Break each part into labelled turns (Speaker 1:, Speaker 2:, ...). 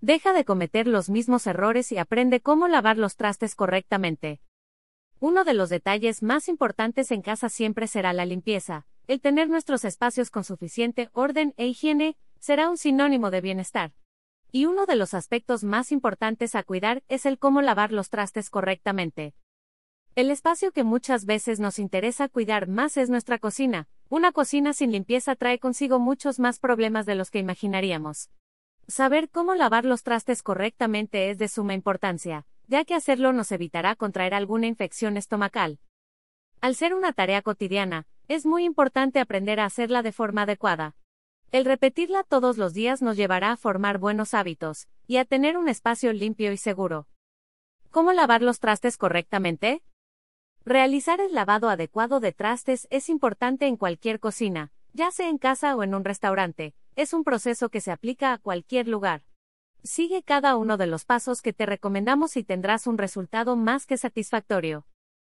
Speaker 1: Deja de cometer los mismos errores y aprende cómo lavar los trastes correctamente. Uno de los detalles más importantes en casa siempre será la limpieza. El tener nuestros espacios con suficiente orden e higiene será un sinónimo de bienestar. Y uno de los aspectos más importantes a cuidar es el cómo lavar los trastes correctamente. El espacio que muchas veces nos interesa cuidar más es nuestra cocina. Una cocina sin limpieza trae consigo muchos más problemas de los que imaginaríamos. Saber cómo lavar los trastes correctamente es de suma importancia, ya que hacerlo nos evitará contraer alguna infección estomacal. Al ser una tarea cotidiana, es muy importante aprender a hacerla de forma adecuada. El repetirla todos los días nos llevará a formar buenos hábitos, y a tener un espacio limpio y seguro. ¿Cómo lavar los trastes correctamente? Realizar el lavado adecuado de trastes es importante en cualquier cocina, ya sea en casa o en un restaurante, es un proceso que se aplica a cualquier lugar. Sigue cada uno de los pasos que te recomendamos y tendrás un resultado más que satisfactorio.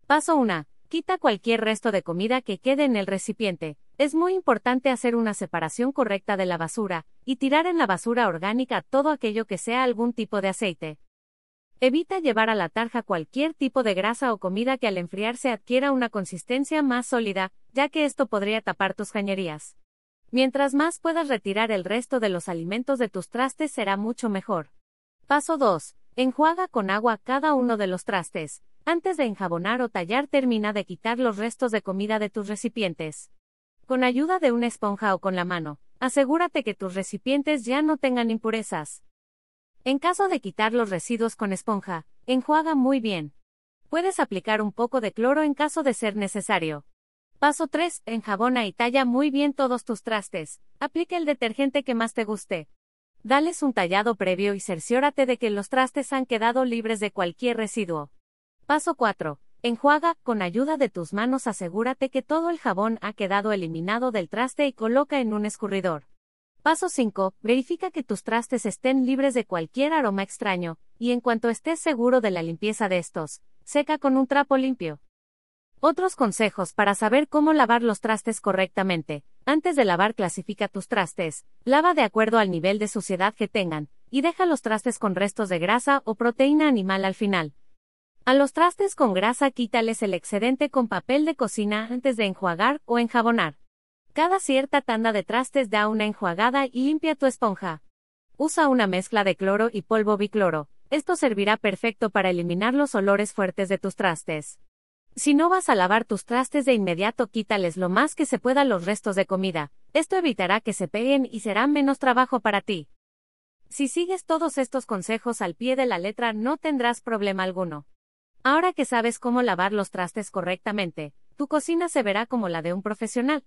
Speaker 1: Paso 1. Quita cualquier resto de comida que quede en el recipiente. Es muy importante hacer una separación correcta de la basura, y tirar en la basura orgánica todo aquello que sea algún tipo de aceite, Evita llevar a la tarja cualquier tipo de grasa o comida que al enfriarse adquiera una consistencia más sólida, ya que esto podría tapar tus cañerías. Mientras más puedas retirar el resto de los alimentos de tus trastes será mucho mejor. Paso 2. Enjuaga con agua cada uno de los trastes. Antes de enjabonar o tallar termina de quitar los restos de comida de tus recipientes. Con ayuda de una esponja o con la mano, asegúrate que tus recipientes ya no tengan impurezas. En caso de quitar los residuos con esponja, enjuaga muy bien. Puedes aplicar un poco de cloro en caso de ser necesario. Paso 3. Enjabona y talla muy bien todos tus trastes. Aplica el detergente que más te guste. Dales un tallado previo y cerciórate de que los trastes han quedado libres de cualquier residuo. Paso 4. Enjuaga, con ayuda de tus manos asegúrate que todo el jabón ha quedado eliminado del traste y coloca en un escurridor. Paso 5. Verifica que tus trastes estén libres de cualquier aroma extraño, y en cuanto estés seguro de la limpieza de estos, seca con un trapo limpio. Otros consejos para saber cómo lavar los trastes correctamente. Antes de lavar clasifica tus trastes, lava de acuerdo al nivel de suciedad que tengan, y deja los trastes con restos de grasa o proteína animal al final. A los trastes con grasa quítales el excedente con papel de cocina antes de enjuagar o enjabonar. Cada cierta tanda de trastes da una enjuagada y limpia tu esponja. Usa una mezcla de cloro y polvo bicloro. Esto servirá perfecto para eliminar los olores fuertes de tus trastes. Si no vas a lavar tus trastes de inmediato, quítales lo más que se pueda los restos de comida. Esto evitará que se peguen y será menos trabajo para ti. Si sigues todos estos consejos al pie de la letra, no tendrás problema alguno. Ahora que sabes cómo lavar los trastes correctamente, tu cocina se verá como la de un profesional.